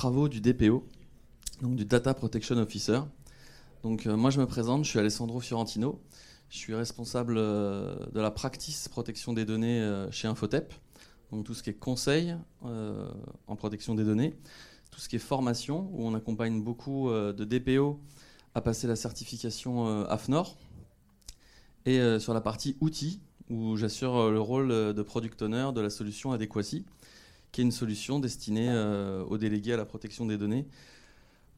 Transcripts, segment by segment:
travaux du DPO, donc du Data Protection Officer. Donc euh, moi je me présente, je suis Alessandro Fiorentino, je suis responsable euh, de la practice protection des données euh, chez Infotep, donc tout ce qui est conseil en protection des données, tout ce qui est formation, où on accompagne beaucoup de DPO à passer la certification AFNOR, et sur la partie outils, où j'assure le rôle de product owner de la solution Adéquacy, qui est une solution destinée aux délégués à la protection des données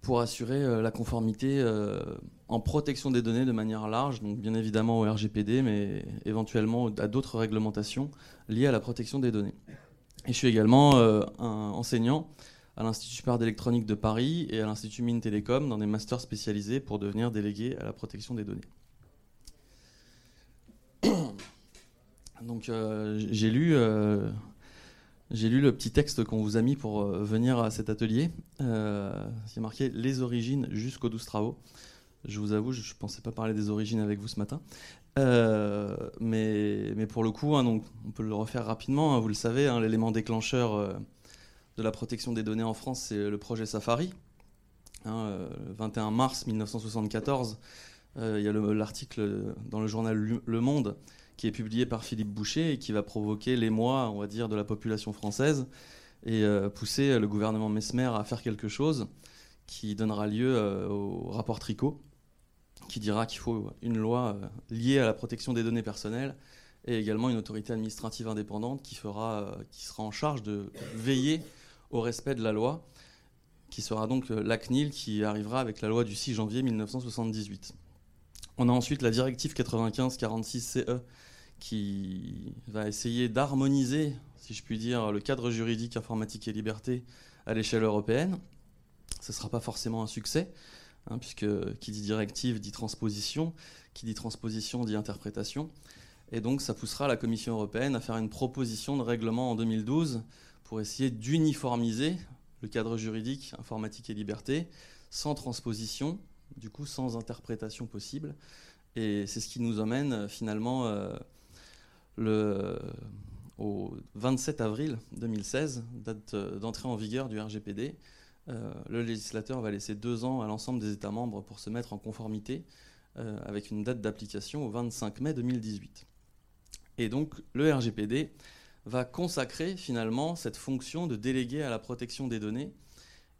pour assurer euh, la conformité euh, en protection des données de manière large, donc bien évidemment au RGPD, mais éventuellement à d'autres réglementations liées à la protection des données. Et je suis également euh, un enseignant à l'Institut supérieur d'électronique de Paris et à l'Institut Mines Télécom dans des masters spécialisés pour devenir délégué à la protection des données. Donc j'ai lu j'ai lu le petit texte qu'on vous a mis pour euh, venir à cet atelier. Euh, a marqué les origines jusqu'aux 12 travaux. Je vous avoue, je ne pensais pas parler des origines avec vous ce matin. Euh, mais, mais, pour le coup, hein, donc, on peut le refaire rapidement. Hein, vous le savez, hein, l'élément déclencheur de la protection des données en France, c'est le projet Safari. le 21 mars 1974, il y a l'article dans le journal Le Monde qui est publié par Philippe Boucher et qui va provoquer l'émoi, on va dire, de la population française et euh, pousser le gouvernement Mesmer à faire quelque chose qui donnera lieu euh, au rapport Tricot, qui dira qu'il faut une loi euh, liée à la protection des données personnelles et également une autorité administrative indépendante qui, fera, qui sera en charge de veiller au respect de la loi, qui sera donc la CNIL qui arrivera avec la loi du 6 janvier 1978. On a ensuite la directive 95-46-CE qui va essayer d'harmoniser, si je puis dire, le cadre juridique informatique et liberté à l'échelle européenne. Ce ne sera pas forcément un succès, hein, puisque qui dit directive dit transposition, qui dit transposition dit interprétation. Et donc ça poussera la Commission européenne à faire une proposition de règlement en 2012 pour essayer d'uniformiser le cadre juridique informatique et liberté sans transposition du coup sans interprétation possible. Et c'est ce qui nous emmène euh, finalement euh, le, au 27 avril 2016, date euh, d'entrée en vigueur du RGPD. le législateur va laisser deux ans à l'ensemble des États membres pour se mettre en conformité avec une date d'application au 25 mai 2018. Et donc le RGPD va consacrer finalement cette fonction de délégué à la protection des données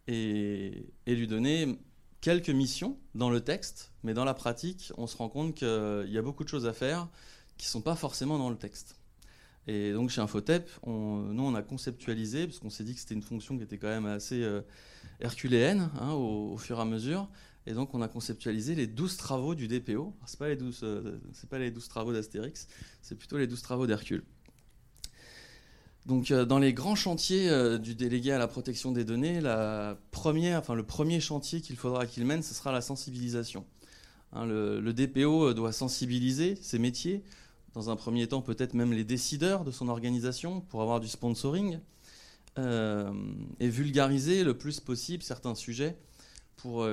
et, et lui donner quelques missions dans le texte, mais dans la pratique, on se rend compte qu'il y a beaucoup de choses à faire qui ne sont pas forcément dans le texte. Et donc chez Infotep, nous on a conceptualisé, parce qu'on s'est dit que c'était une fonction qui était quand même assez euh, herculéenne hein, au, fur et à mesure, et donc on a conceptualisé les 12 travaux du DPO. Ce n'est pas, les 12, euh, pas les 12 travaux d'Astérix, c'est plutôt les 12 travaux d'Hercule. Donc, euh, dans les grands chantiers euh, du délégué à la protection des données, le premier chantier qu'il faudra qu'il mène, ce sera la sensibilisation. Hein, le, DPO euh, doit sensibiliser ses métiers, dans un premier temps peut-être même les décideurs de son organisation pour avoir du sponsoring, et vulgariser le plus possible certains sujets pour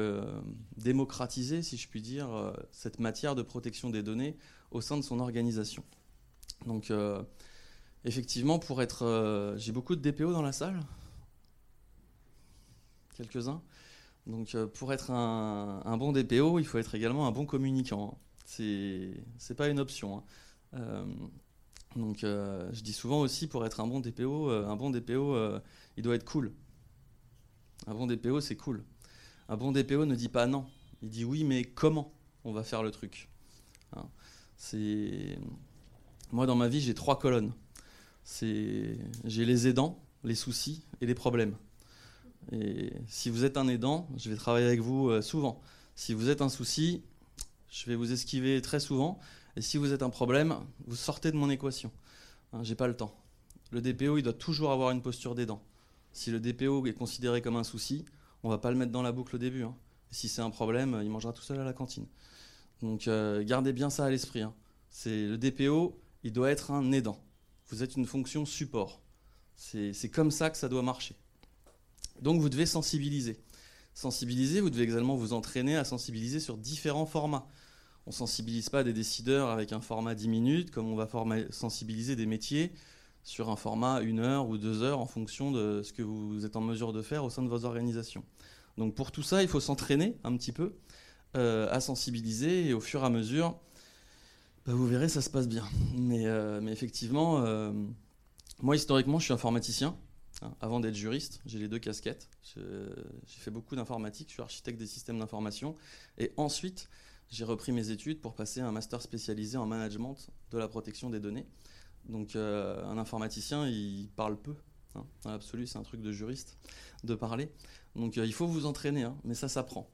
démocratiser, si je puis dire, cette matière de protection des données au sein de son organisation. Donc, Effectivement, pour être. Euh, j'ai beaucoup de DPO dans la salle. Quelques-uns. Donc, euh, pour être un, bon DPO, il faut être également un bon communicant. C'est pas une option. Hein. Euh, donc, je dis souvent aussi, pour être un bon DPO, un bon DPO, il doit être cool. Un bon DPO, c'est cool. Un bon DPO ne dit pas non. Il dit oui, mais comment on va faire le truc hein. Moi, dans ma vie, j'ai trois colonnes j'ai les aidants, les soucis et les problèmes. Et si vous êtes un aidant, je vais travailler avec vous euh, souvent. Si vous êtes un souci, je vais vous esquiver très souvent. Et si vous êtes un problème, vous sortez de mon équation. Hein, J'ai pas le temps. Le DPO, il doit toujours avoir une posture d'aidant. Si le DPO est considéré comme un souci, on va pas le mettre dans la boucle au début. Hein. si c'est un problème, il mangera tout seul à la cantine. Donc euh, gardez bien ça à l'esprit. Hein. C'est le DPO, il doit être un aidant. Vous êtes une fonction support. C'est comme ça que ça doit marcher. Donc vous devez sensibiliser. Sensibiliser, vous devez également vous entraîner à sensibiliser sur différents formats. On ne sensibilise pas des décideurs avec un format 10 minutes, comme on va sensibiliser des métiers sur un format une heure ou deux heures en fonction de ce que vous êtes en mesure de faire au sein de vos organisations. Donc pour tout ça, il faut s'entraîner un petit peu euh, à sensibiliser et au fur et à mesure, bah, vous verrez, ça se passe bien. Mais, euh, effectivement, euh, moi historiquement, je suis informaticien. Hein, avant d'être juriste, j'ai les deux casquettes. J'ai fait beaucoup d'informatique, je suis architecte des systèmes d'information. Et ensuite, j'ai repris mes études pour passer un master spécialisé en management de la protection des données. Donc un informaticien, il parle peu. Hein. Dans l'absolu, c'est un truc de juriste de parler. Donc il faut vous entraîner, hein, mais ça s'apprend.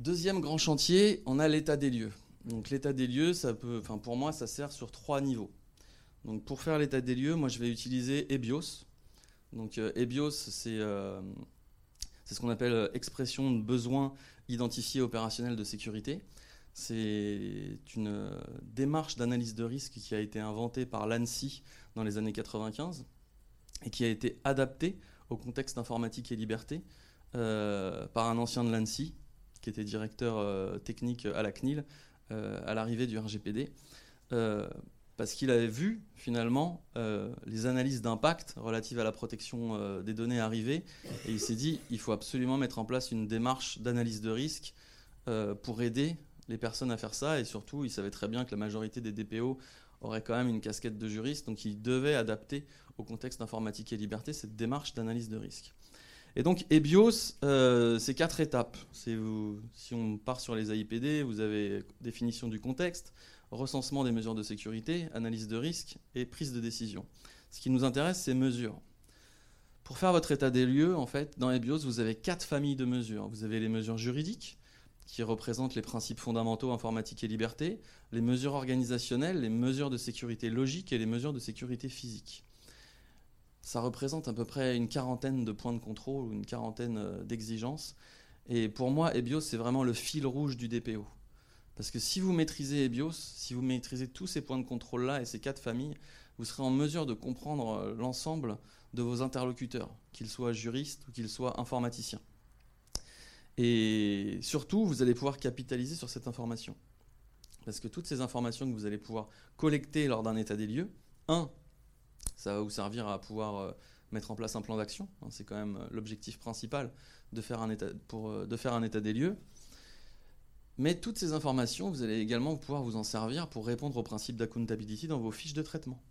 Deuxième grand chantier, on a l'état des lieux. Donc l'état des lieux, ça peut, pour moi, ça sert sur trois niveaux. Donc pour faire l'état des lieux, moi je vais utiliser EBIOS. Donc euh, EBIOS, euh, c'est ce qu'on appelle euh, expression de besoin identifié opérationnel de sécurité. C'est une démarche d'analyse de risque qui a été inventée par l'ANSI dans les années 95 et qui a été adaptée au contexte informatique et liberté par un ancien de l'ANSI qui était directeur euh, technique à la CNIL euh, à l'arrivée du RGPD euh, parce qu'il avait vu finalement les analyses d'impact relatives à la protection des données arriver, et il s'est dit il faut absolument mettre en place une démarche d'analyse de risque pour aider les personnes à faire ça, et surtout il savait très bien que la majorité des DPO auraient quand même une casquette de juriste, donc il devait adapter au contexte informatique et liberté cette démarche d'analyse de risque. Et donc EBIOS, euh, c'est quatre étapes. si on part sur les AIPD, vous avez définition du contexte, recensement des mesures de sécurité, analyse de risque et prise de décision. Ce qui nous intéresse, c'est mesures. Pour faire votre état des lieux, en fait, dans EBIOS, vous avez quatre familles de mesures. Vous avez les mesures juridiques, qui représentent les principes fondamentaux informatique et liberté, les mesures organisationnelles, les mesures de sécurité logique et les mesures de sécurité physique ça représente à peu près une quarantaine de points de contrôle ou une quarantaine euh, d'exigences. Et pour moi, EBIOS, c'est vraiment le fil rouge du DPO. Parce que si vous maîtrisez EBIOS, si vous maîtrisez tous ces points de contrôle-là et ces quatre familles, vous serez en mesure de comprendre euh, l'ensemble de vos interlocuteurs, qu'ils soient juristes ou qu'ils soient informaticiens. Et surtout, vous allez pouvoir capitaliser sur cette information. Parce que toutes ces informations que vous allez pouvoir collecter lors d'un état des lieux, un, ça va vous servir à pouvoir euh, mettre en place un plan d'action. Hein, c'est quand même euh, l'objectif principal de faire, un état, pour, euh, de faire un état des lieux. Mais toutes ces informations, vous allez également pouvoir vous en servir pour répondre au principe d'accountability dans vos fiches de traitement.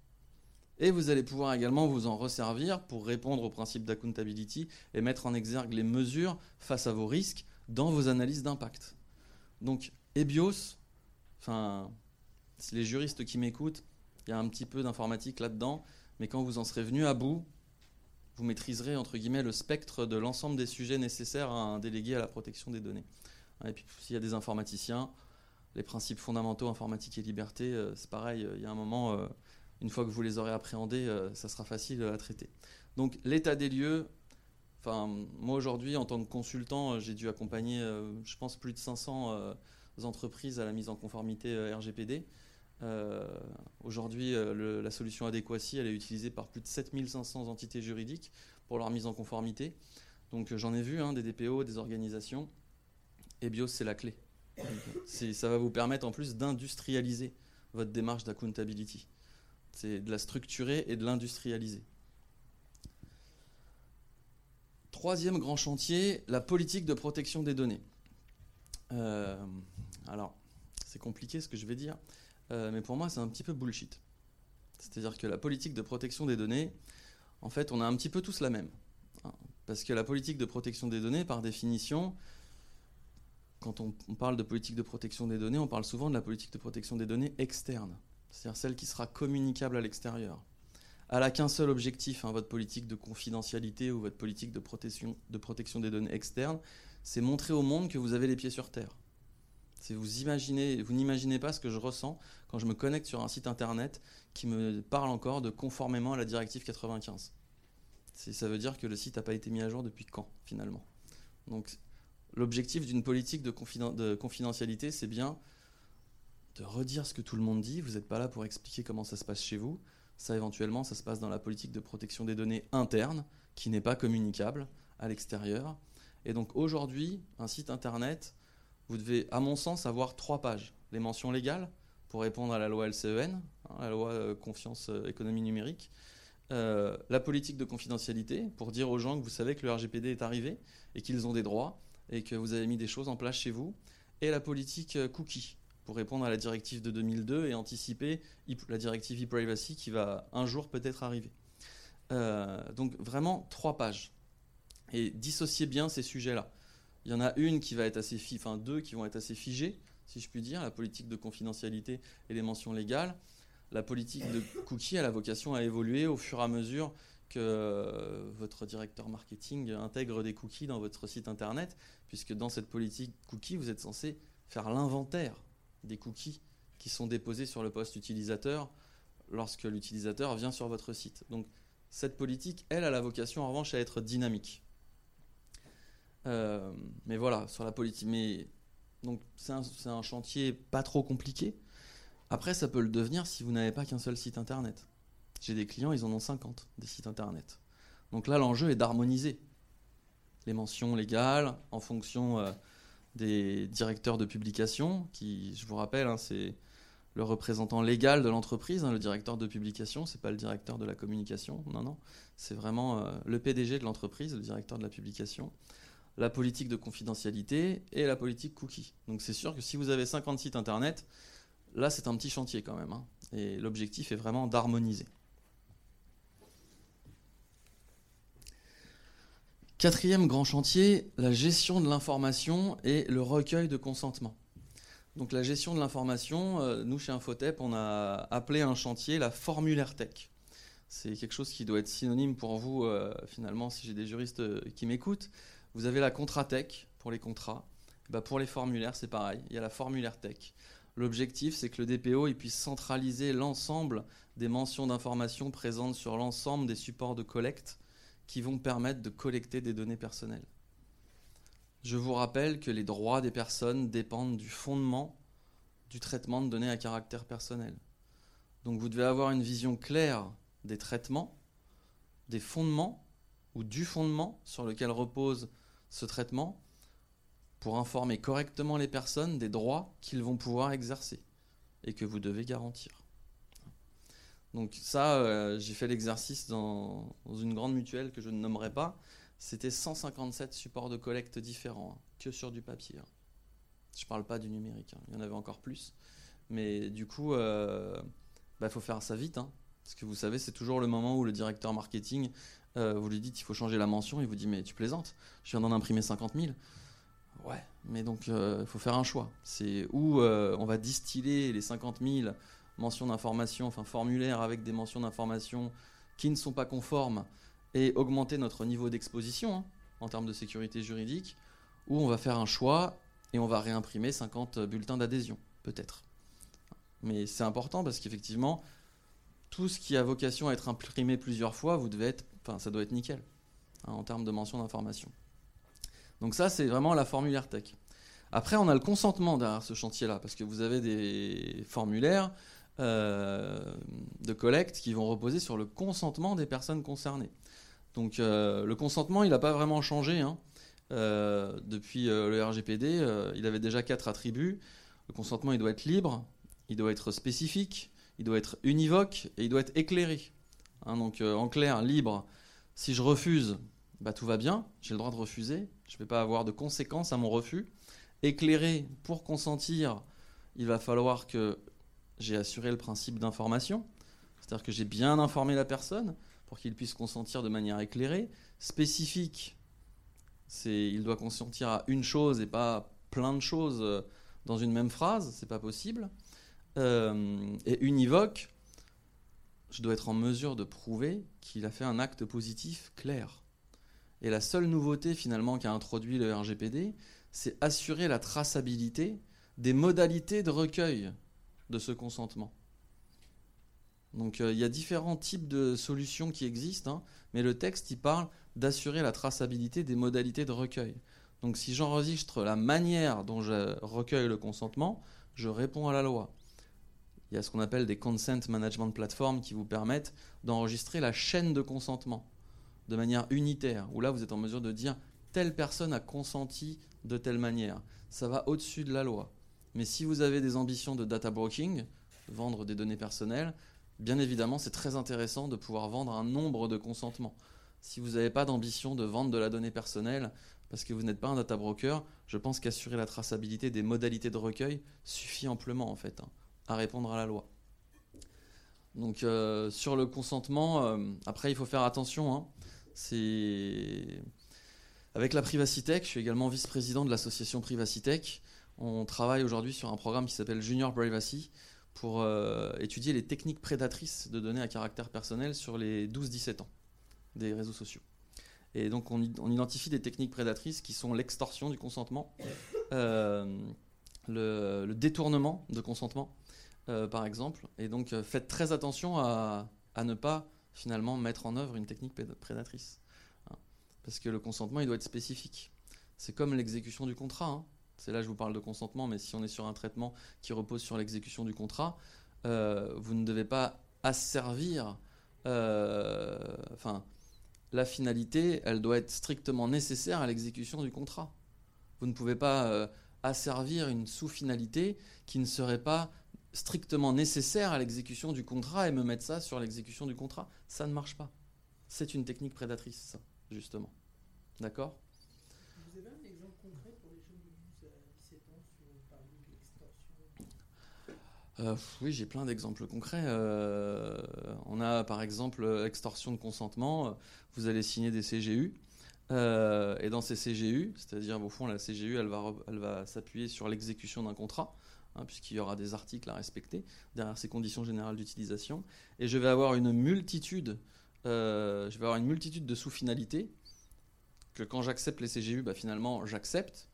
Et vous allez pouvoir également vous en resservir pour répondre au principe d'accountability et mettre en exergue les mesures face à vos risques dans vos analyses d'impact. Donc, EBIOS, enfin, les juristes qui m'écoutent, il y a un petit peu d'informatique là-dedans, mais quand vous en serez venu à bout, vous maîtriserez entre guillemets le spectre de l'ensemble des sujets nécessaires à un délégué à la protection des données. Et puis s'il y a des informaticiens, les principes fondamentaux informatique et liberté, euh, c'est pareil, il y a un moment, euh, une fois que vous les aurez appréhendés, euh, ça sera facile à traiter. Donc l'état des lieux, enfin moi aujourd'hui en tant que consultant, j'ai dû accompagner, je pense, plus de 500 entreprises à la mise en conformité RGPD. Euh, aujourd'hui, euh, la solution adéquatie, elle est utilisée par plus de 7500 entités juridiques pour leur mise en conformité. Donc euh, j'en ai vu hein, des DPO, des organisations. Et BIOS, c'est la clé. ça va vous permettre en plus d'industrialiser votre démarche d'accountability. C'est de la structurer et de l'industrialiser. Troisième grand chantier, la politique de protection des données. alors, c'est compliqué ce que je vais dire. Euh, mais pour moi, c'est un petit peu bullshit. C'est-à-dire que la politique de protection des données, en fait, on a un petit peu tous la même. Hein. Parce que la politique de protection des données, par définition, quand on, parle de politique de protection des données, on parle souvent de la politique de protection des données externe, c'est-à-dire celle qui sera communicable à l'extérieur. Elle n'a qu'un seul objectif, hein, votre politique de confidentialité ou votre politique de protection, de protection des données externes, c'est montrer au monde que vous avez les pieds sur terre vous imaginez, vous n'imaginez pas ce que je ressens quand je me connecte sur un site internet qui me parle encore de conformément à la directive 95. Ça veut dire que le site n'a pas été mis à jour depuis quand finalement? Donc l'objectif d'une politique de, de confidentialité, c'est bien de redire ce que tout le monde dit. Vous n'êtes pas là pour expliquer comment ça se passe chez vous. Ça éventuellement, ça se passe dans la politique de protection des données internes qui n'est pas communicable à l'extérieur. Et donc aujourd'hui, un site internet vous devez, à mon sens, avoir trois pages. Les mentions légales, pour répondre à la loi LCEN, hein, la loi euh, confiance économie numérique. la politique de confidentialité pour dire aux gens que vous savez que le RGPD est arrivé et qu'ils ont des droits et que vous avez mis des choses en place chez vous. Et la politique cookie pour répondre à la directive de 2002 et anticiper la directive e-privacy qui va un jour peut-être arriver. donc vraiment trois pages. Et dissociez bien ces sujets-là. Il y en a une qui va être assez enfin deux qui vont être assez figées, si je puis dire, la politique de confidentialité et les mentions légales. La politique de cookie a la vocation à évoluer au fur et à mesure que votre directeur marketing intègre des cookies dans votre site internet, puisque dans cette politique cookie, vous êtes censé faire l'inventaire des cookies qui sont déposés sur le poste utilisateur lorsque l'utilisateur vient sur votre site. Donc cette politique, elle, a la vocation en revanche à être dynamique. Euh, mais voilà, sur la politique. Mais donc c'est un, chantier pas trop compliqué. Après, ça peut le devenir si vous n'avez pas qu'un seul site internet. J'ai des clients, ils en ont 50 des sites internet. Donc là, l'enjeu est d'harmoniser les mentions légales en fonction euh, des directeurs de publication, qui, je vous rappelle, hein, c'est le représentant légal de l'entreprise, hein, le directeur de publication, c'est pas le directeur de la communication, non, non, c'est vraiment euh, le PDG de l'entreprise, le directeur de la publication la politique de confidentialité et la politique cookie. Donc c'est sûr que si vous avez 50 sites internet, là c'est un petit chantier quand même. Hein. et l'objectif est vraiment d'harmoniser. Quatrième grand chantier, la gestion de l'information et le recueil de consentement. Donc la gestion de l'information, euh, nous chez Infotep, on a appelé un chantier la formulaire tech. C'est quelque chose qui doit être synonyme pour vous, euh, finalement, si j'ai des juristes euh, qui m'écoutent. Vous avez la Contratech pour les contrats. Bah pour les formulaires, c'est pareil. Il y a la formulaire tech. L'objectif, c'est que le DPO puisse centraliser l'ensemble des mentions d'informations présentes sur l'ensemble des supports de collecte qui vont permettre de collecter des données personnelles. Je vous rappelle que les droits des personnes dépendent du fondement du traitement de données à caractère personnel. Donc vous devez avoir une vision claire des traitements, des fondements ou du fondement sur lequel repose ce traitement pour informer correctement les personnes des droits qu'ils vont pouvoir exercer et que vous devez garantir. Donc ça, euh, j'ai fait l'exercice dans, une grande mutuelle que je ne nommerai pas. C'était 157 supports de collecte différents, hein, que sur du papier. Hein. Je ne parle pas du numérique, hein. il y en avait encore plus. Mais du coup, il euh, bah, faut faire ça vite. parce que vous savez, c'est toujours le moment où le directeur marketing euh, vous lui dites il faut changer la mention, il vous dit mais tu plaisantes, je viens d'en imprimer 50 000. Ouais, mais donc il euh, faut faire un choix. C'est où euh, on va distiller les 50 000 mentions d'information, enfin formulaires avec des mentions d'information qui ne sont pas conformes et augmenter notre niveau d'exposition hein, en termes de sécurité juridique, ou on va faire un choix et on va réimprimer 50 bulletins d'adhésion, peut-être. Mais c'est important parce qu'effectivement, tout ce qui a vocation à être imprimé plusieurs fois, vous devez être ça doit être nickel hein, en termes de mention d'information. Donc ça, c'est vraiment la formulaire tech. Après, on a le consentement derrière ce chantier-là, parce que vous avez des formulaires euh, de collecte qui vont reposer sur le consentement des personnes concernées. Donc euh, le consentement, il n'a pas vraiment changé. Hein. Euh, depuis le RGPD, il avait déjà quatre attributs. Le consentement, il doit être libre, il doit être spécifique, il doit être univoque et il doit être éclairé. Hein, donc en clair, libre, si je refuse, bah, tout va bien, j'ai le droit de refuser, je ne vais pas avoir de conséquences à mon refus. Éclairé, pour consentir, il va falloir que j'ai assuré le principe d'information, c'est-à-dire que j'ai bien informé la personne pour qu'il puisse consentir de manière éclairée. Spécifique, c'est il doit consentir à une chose et pas plein de choses euh, dans une même phrase, c'est pas possible. Euh, et univoque, je dois être en mesure de prouver qu'il a fait un acte positif clair. Et la seule nouveauté finalement qu'a introduit le RGPD, c'est assurer la traçabilité des modalités de recueil de ce consentement. Donc euh, il y a différents types de solutions qui existent, hein, mais le texte il parle d'assurer la traçabilité des modalités de recueil. Donc si j'enregistre la manière dont je recueille le consentement, je réponds à la loi il y a ce qu'on appelle des consent management platforms qui vous permettent d'enregistrer la chaîne de consentement de manière unitaire, où là vous êtes en mesure de dire telle personne a consenti de telle manière. Ça va au-dessus de la loi. Mais si vous avez des ambitions de data broking, vendre des données personnelles, bien évidemment, c'est très intéressant de pouvoir vendre un nombre de consentements. Si vous n'avez pas d'ambition de vendre de la donnée personnelle, parce que vous n'êtes pas un data broker, je pense qu'assurer la traçabilité des modalités de recueil suffit amplement en fait hein, à répondre à la loi. Donc euh, sur le consentement, euh, après il faut faire attention. Hein. c'est avec la Privacitech, je suis également vice-président de l'association Privacitech. On travaille aujourd'hui sur un programme qui s'appelle Junior Privacy pour euh, étudier les techniques prédatrices de données à caractère personnel sur les 12-17 ans des réseaux sociaux. Et donc on, identifie des techniques prédatrices qui sont l'extorsion du consentement, le, détournement de consentement, euh, par exemple. Et donc faites très attention à, ne pas finalement mettre en œuvre une technique prédatrice. Hein. Parce que le consentement, il doit être spécifique. C'est comme l'exécution du contrat. Hein. C'est là que je vous parle de consentement, mais si on est sur un traitement qui repose sur l'exécution du contrat, euh, vous ne devez pas asservir. Enfin la finalité, elle doit être strictement nécessaire à l'exécution du contrat. Vous ne pouvez pas euh, asservir une sous-finalité qui ne serait pas strictement nécessaire à l'exécution du contrat et me mettre ça sur l'exécution du contrat. Ça ne marche pas. C'est une technique prédatrice, ça, justement. D'accord? Vous avez un exemple concret pour les jeunes de 12 à 17 ans sur l'extorsion? Euh, oui, j'ai plein d'exemples concrets. Euh, on a par exemple l'extorsion de consentement. Vous allez signer des CGU. Euh, et dans ces CGU, c'est-à-dire au fond, la CGU, elle va, elle va s'appuyer sur l'exécution d'un contrat, hein, puisqu'il y aura des articles à respecter derrière ces conditions générales d'utilisation. Et je vais avoir une multitude, je vais avoir une multitude de sous-finalités que quand j'accepte les CGU, bah, finalement, j'accepte,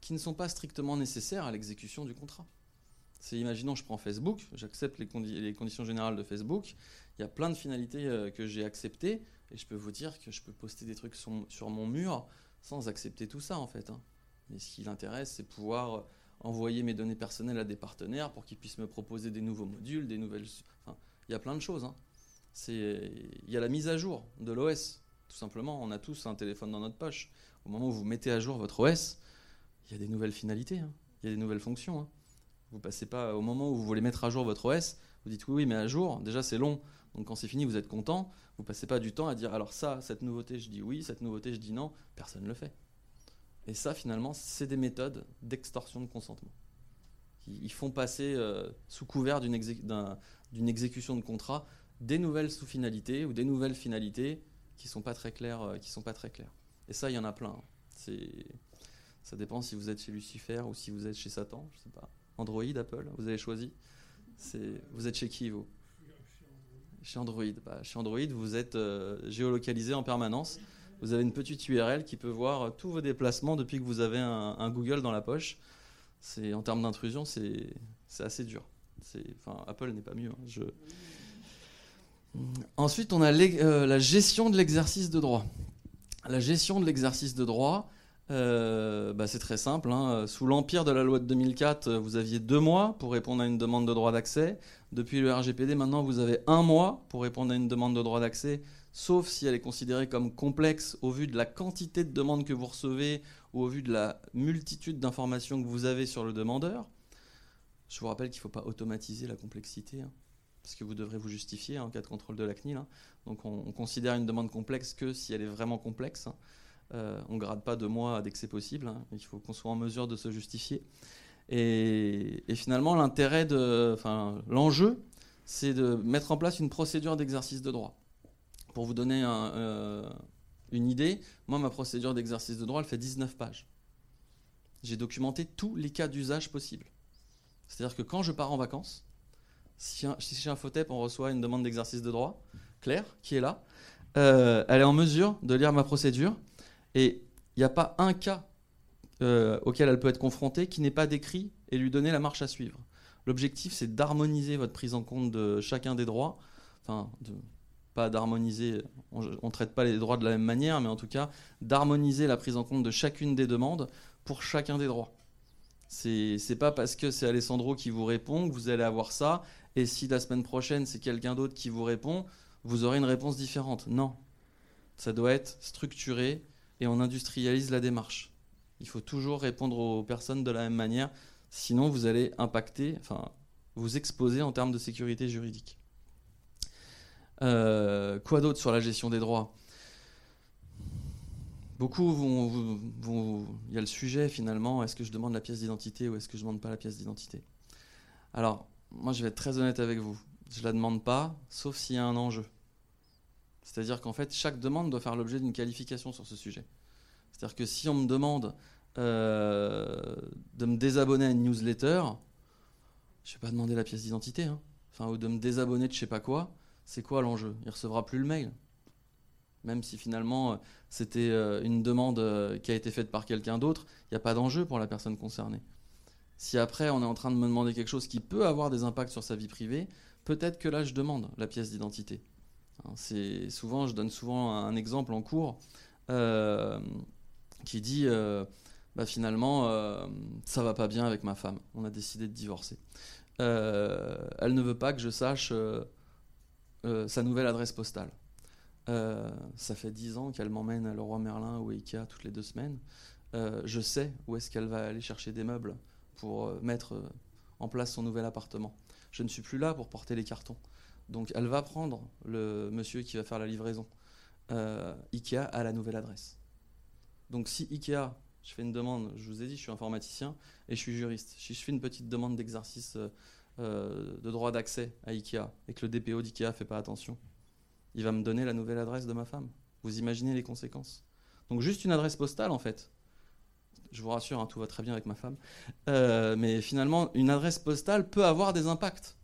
qui ne sont pas strictement nécessaires à l'exécution du contrat. C'est, imaginons, je prends Facebook, j'accepte les, conditions générales de Facebook, il y a plein de finalités euh, que j'ai acceptées, et je peux vous dire que je peux poster des trucs sur, mon mur sans accepter tout ça, en fait. Hein. Mais ce qui l'intéresse, c'est pouvoir euh, envoyer mes données personnelles à des partenaires pour qu'ils puissent me proposer des nouveaux modules, des nouvelles... Enfin, il y a plein de choses. Hein. Il y a la mise à jour de l'OS, tout simplement. On a tous un téléphone dans notre poche. Au moment où vous mettez à jour votre OS, il y a des nouvelles finalités, hein. il y a des nouvelles fonctions. Vous passez pas au moment où vous voulez mettre à jour votre OS, vous dites oui, oui, mais à jour, déjà c'est long. Donc quand c'est fini, vous êtes content. Vous passez pas du temps à dire alors ça, cette nouveauté, je dis oui, cette nouveauté, je dis non. Personne ne le fait. Et ça, finalement, c'est des méthodes d'extorsion de consentement. Ils font passer euh, sous couvert d'une exécution de contrat des nouvelles sous-finalités ou des nouvelles finalités qui sont pas très claires, euh, sont pas très claires. Et ça, il y en a plein. ça dépend si vous êtes chez Lucifer ou si vous êtes chez Satan, je sais pas. Android, Apple, vous avez choisi Vous êtes chez qui, vous? Chez Android. Bah, chez Android, vous êtes euh, géolocalisé en permanence. Vous avez une petite URL qui peut voir tous vos déplacements depuis que vous avez un, Google dans la poche. C'est en termes d'intrusion, c'est assez dur. Apple n'est pas mieux. Hein, Ensuite, on a euh, la gestion de l'exercice de droit. La gestion de l'exercice de droit, euh, bah, c'est très simple. Hein. Sous l'empire de la loi de 2004, euh, vous aviez deux mois pour répondre à une demande de droit d'accès. Depuis le RGPD, maintenant, vous avez un mois pour répondre à une demande de droit d'accès, sauf si elle est considérée comme complexe au vu de la quantité de demandes que vous recevez ou au vu de la multitude d'informations que vous avez sur le demandeur. Je vous rappelle qu'il ne faut pas automatiser la complexité, hein, parce que vous devrez vous justifier en cas de contrôle de la CNIL. Hein. Donc on, considère une demande complexe que si elle est vraiment complexe. Euh, on ne grade pas de mois dès que c'est possible. Hein. Il faut qu'on soit en mesure de se justifier. Et, finalement, l'intérêt de, enfin, l'enjeu, c'est de mettre en place une procédure d'exercice de droit. Pour vous donner euh, une idée, moi, ma procédure d'exercice de droit, elle fait 19 pages. J'ai documenté tous les cas d'usage possibles. C'est-à-dire que quand je pars en vacances, si, chez un FOTEP, on reçoit une demande d'exercice de droit, Claire, qui est là, euh, elle est en mesure de lire ma procédure et il n'y a pas un cas euh, auquel elle peut être confrontée qui n'est pas décrit et lui donner la marche à suivre. L'objectif, c'est d'harmoniser votre prise en compte de chacun des droits. Pas d'harmoniser, on ne traite pas les droits de la même manière, mais en tout cas, d'harmoniser la prise en compte de chacune des demandes pour chacun des droits. C'est pas parce que c'est Alessandro qui vous répond que vous allez avoir ça, et si la semaine prochaine c'est quelqu'un d'autre qui vous répond, vous aurez une réponse différente. Non. Ça doit être structuré, et on industrialise la démarche. Il faut toujours répondre aux personnes de la même manière, sinon vous allez impacter, enfin, vous exposer en termes de sécurité juridique. Euh, quoi d'autre sur la gestion des droits? Beaucoup vont, Il y a le sujet finalement, est-ce que je demande la pièce d'identité ou est-ce que je ne demande pas la pièce d'identité? Alors, moi je vais être très honnête avec vous. Je ne la demande pas, sauf s'il y a un enjeu. C'est-à-dire qu'en fait, chaque demande doit faire l'objet d'une qualification sur ce sujet. C'est-à-dire que si on me demande euh, de me désabonner à une newsletter, je ne vais pas demander la pièce d'identité. Hein. Enfin, ou de me désabonner de je sais pas quoi, c'est quoi l'enjeu? Il recevra plus le mail. Même si finalement euh, c'était euh, une demande qui a été faite par quelqu'un d'autre, il n'y a pas d'enjeu pour la personne concernée. Si après on est en train de me demander quelque chose qui peut avoir des impacts sur sa vie privée, peut-être que là je demande la pièce d'identité. Hein, c'est souvent, je donne souvent un exemple en cours euh, qui dit euh, bah, finalement euh, ça va pas bien avec ma femme. On a décidé de divorcer. elle ne veut pas que je sache sa nouvelle adresse postale. ça fait dix ans qu'elle m'emmène à Leroy Merlin ou Ikea toutes les deux semaines. je sais où est-ce qu'elle va aller chercher des meubles pour mettre en place son nouvel appartement. Je ne suis plus là pour porter les cartons. Donc elle va prendre le monsieur qui va faire la livraison. Euh, Ikea à la nouvelle adresse. Donc si Ikea, je fais une demande, je vous ai dit, je suis informaticien et je suis juriste. Si je fais une petite demande d'exercice euh, de droit d'accès à Ikea et que le DPO d'Ikea fait pas attention, il va me donner la nouvelle adresse de ma femme. Vous imaginez les conséquences. Donc juste une adresse postale en fait. Je vous rassure, hein, tout va très bien avec ma femme. Euh, mais finalement, une adresse postale peut avoir des impacts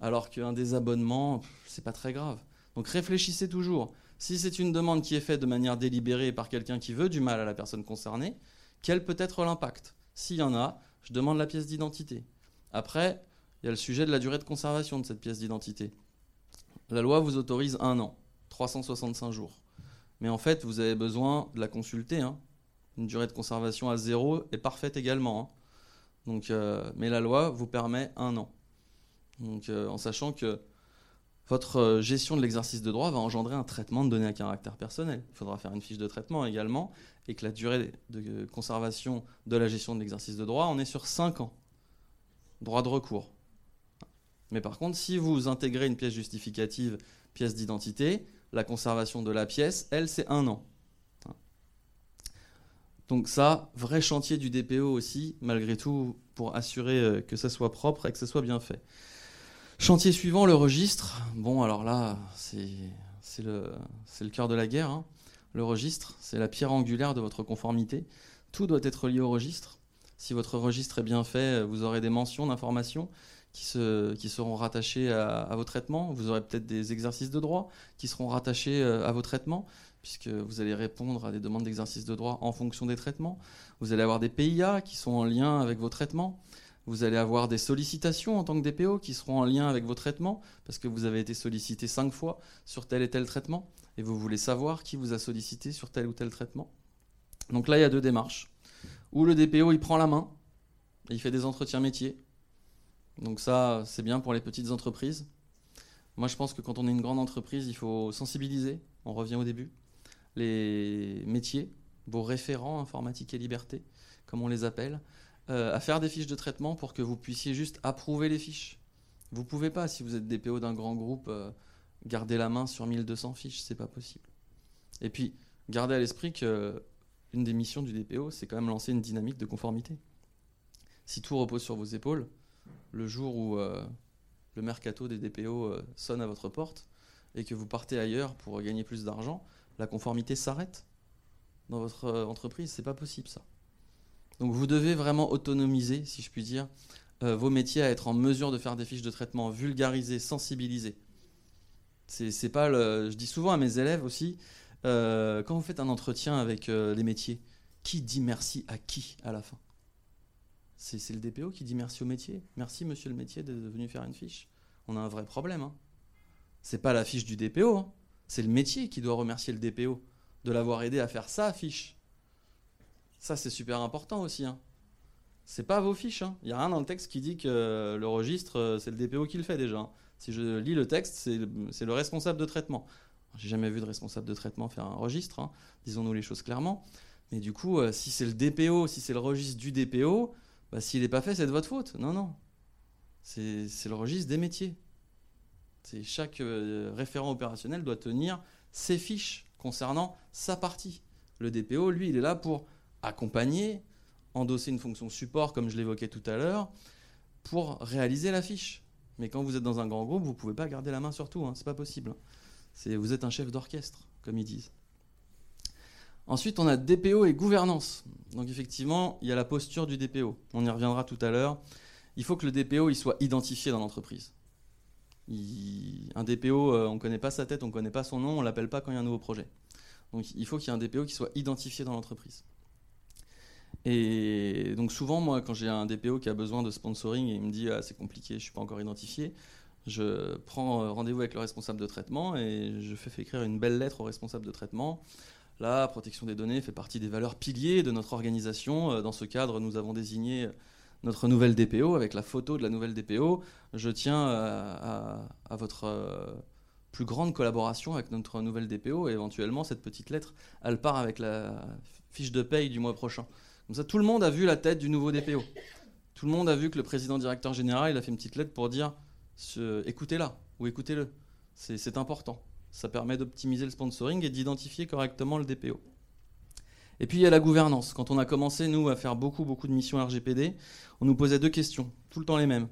alors qu'un désabonnement, c'est pas très grave. Donc réfléchissez toujours. Si c'est une demande qui est faite de manière délibérée par quelqu'un qui veut du mal à la personne concernée, quel peut être l'impact? S'il y en a, je demande la pièce d'identité. Après, il y a le sujet de la durée de conservation de cette pièce d'identité. La loi vous autorise un an, 365 jours. Mais en fait, vous avez besoin de la consulter. Hein. Une durée de conservation à zéro est parfaite également. Hein. Donc, euh, mais la loi vous permet un an. Donc, euh, en sachant que votre euh, gestion de l'exercice de droit va engendrer un traitement de données à caractère personnel. Il faudra faire une fiche de traitement également, et que la durée de conservation de la gestion de l'exercice de droit, on est sur 5 ans. Droit de recours. Mais par contre, si vous intégrez une pièce justificative, pièce d'identité, la conservation de la pièce, elle, c'est un an. Donc ça, vrai chantier du DPO aussi, malgré tout, pour assurer euh, que ça soit propre et que ça soit bien fait. Chantier suivant, le registre. Bon, alors là, c'est le, cœur de la guerre. Hein. Le registre, c'est la pierre angulaire de votre conformité. Tout doit être lié au registre. Si votre registre est bien fait, vous aurez des mentions d'informations qui, se, qui seront rattachées à, à, vos traitements. Vous aurez peut-être des exercices de droit qui seront rattachés euh, à vos traitements, puisque vous allez répondre à des demandes d'exercice de droit en fonction des traitements. Vous allez avoir des PIA qui sont en lien avec vos traitements. Vous allez avoir des sollicitations en tant que DPO qui seront en lien avec vos traitements, parce que vous avez été sollicité cinq fois sur tel et tel traitement, et vous voulez savoir qui vous a sollicité sur tel ou tel traitement. Donc là, il y a deux démarches. Où le DPO, il prend la main, il fait des entretiens métiers. Donc ça, c'est bien pour les petites entreprises. Moi, je pense que quand on est une grande entreprise, il faut sensibiliser, on revient au début, les métiers, vos référents informatique et liberté, comme on les appelle, euh, à faire des fiches de traitement pour que vous puissiez juste approuver les fiches. Vous pouvez pas, si vous êtes DPO d'un grand groupe, euh, garder la main sur 1200 fiches, c'est pas possible. Et puis, gardez à l'esprit que une des missions du DPO, c'est quand même lancer une dynamique de conformité. Si tout repose sur vos épaules, le jour où euh, le mercato des DPO sonne à votre porte et que vous partez ailleurs pour gagner plus d'argent, la conformité s'arrête dans votre entreprise. C'est pas possible ça. Donc vous devez vraiment autonomiser, si je puis dire, euh, vos métiers à être en mesure de faire des fiches de traitement vulgarisées, sensibilisées. C'est pas. Je dis souvent à mes élèves aussi, euh, quand vous faites un entretien avec euh, les métiers, qui dit merci à qui à la fin? C'est le DPO qui dit merci au métier? Merci monsieur le métier d'être venu faire une fiche? On a un vrai problème. Hein. C'est pas la fiche du DPO, hein. c'est le métier qui doit remercier le DPO de l'avoir aidé à faire sa fiche. Ça, c'est super important aussi. Hein. C'est pas vos fiches. Il hein. n'y a rien dans le texte qui dit que le registre, euh, c'est le DPO qui le fait déjà. Hein. Si je lis le texte, c'est le, responsable de traitement. J'ai jamais vu de responsable de traitement faire un registre, disons-nous les choses clairement. Mais du coup, euh, si c'est le DPO, si c'est le registre du DPO, bah, s'il n'est pas fait, c'est de votre faute. Non, non. C'est le registre des métiers. Chaque euh, référent opérationnel doit tenir ses fiches concernant sa partie. Le DPO, lui, il est là pour accompagner, endosser une fonction support, comme je l'évoquais tout à l'heure, pour réaliser la fiche. Mais quand vous êtes dans un grand groupe, vous ne pouvez pas garder la main sur tout, hein, c'est pas possible. Vous êtes un chef d'orchestre, comme ils disent. Ensuite, on a DPO et gouvernance. Donc effectivement, il y a la posture du DPO. On y reviendra tout à l'heure. Il faut que le DPO il soit identifié dans l'entreprise. Un DPO, euh, on ne connaît pas sa tête, on ne connaît pas son nom, on ne l'appelle pas quand il y a un nouveau projet. Donc il faut qu'il y ait un DPO qui soit identifié dans l'entreprise. Et donc souvent, moi, quand j'ai un DPO qui a besoin de sponsoring et il me dit ah, c'est compliqué, je ne suis pas encore identifié, je prends euh, rendez-vous avec le responsable de traitement et je fais écrire une belle lettre au responsable de traitement. La protection des données fait partie des valeurs piliers de notre organisation. Euh, dans ce cadre, nous avons désigné notre nouvelle DPO avec la photo de la nouvelle DPO. Je tiens à, votre plus grande collaboration avec notre nouvelle DPO et éventuellement cette petite lettre, elle part avec la fiche de paye du mois prochain. Comme ça, tout le monde a vu la tête du nouveau DPO. Tout le monde a vu que le président directeur général, a fait une petite lettre pour dire écoutez-la ou écoutez-le. C'est important. Ça permet d'optimiser le sponsoring et d'identifier correctement le DPO. Et puis il y a la gouvernance. Quand on a commencé, nous, à faire beaucoup, beaucoup de missions RGPD, on nous posait deux questions, tout le temps les mêmes.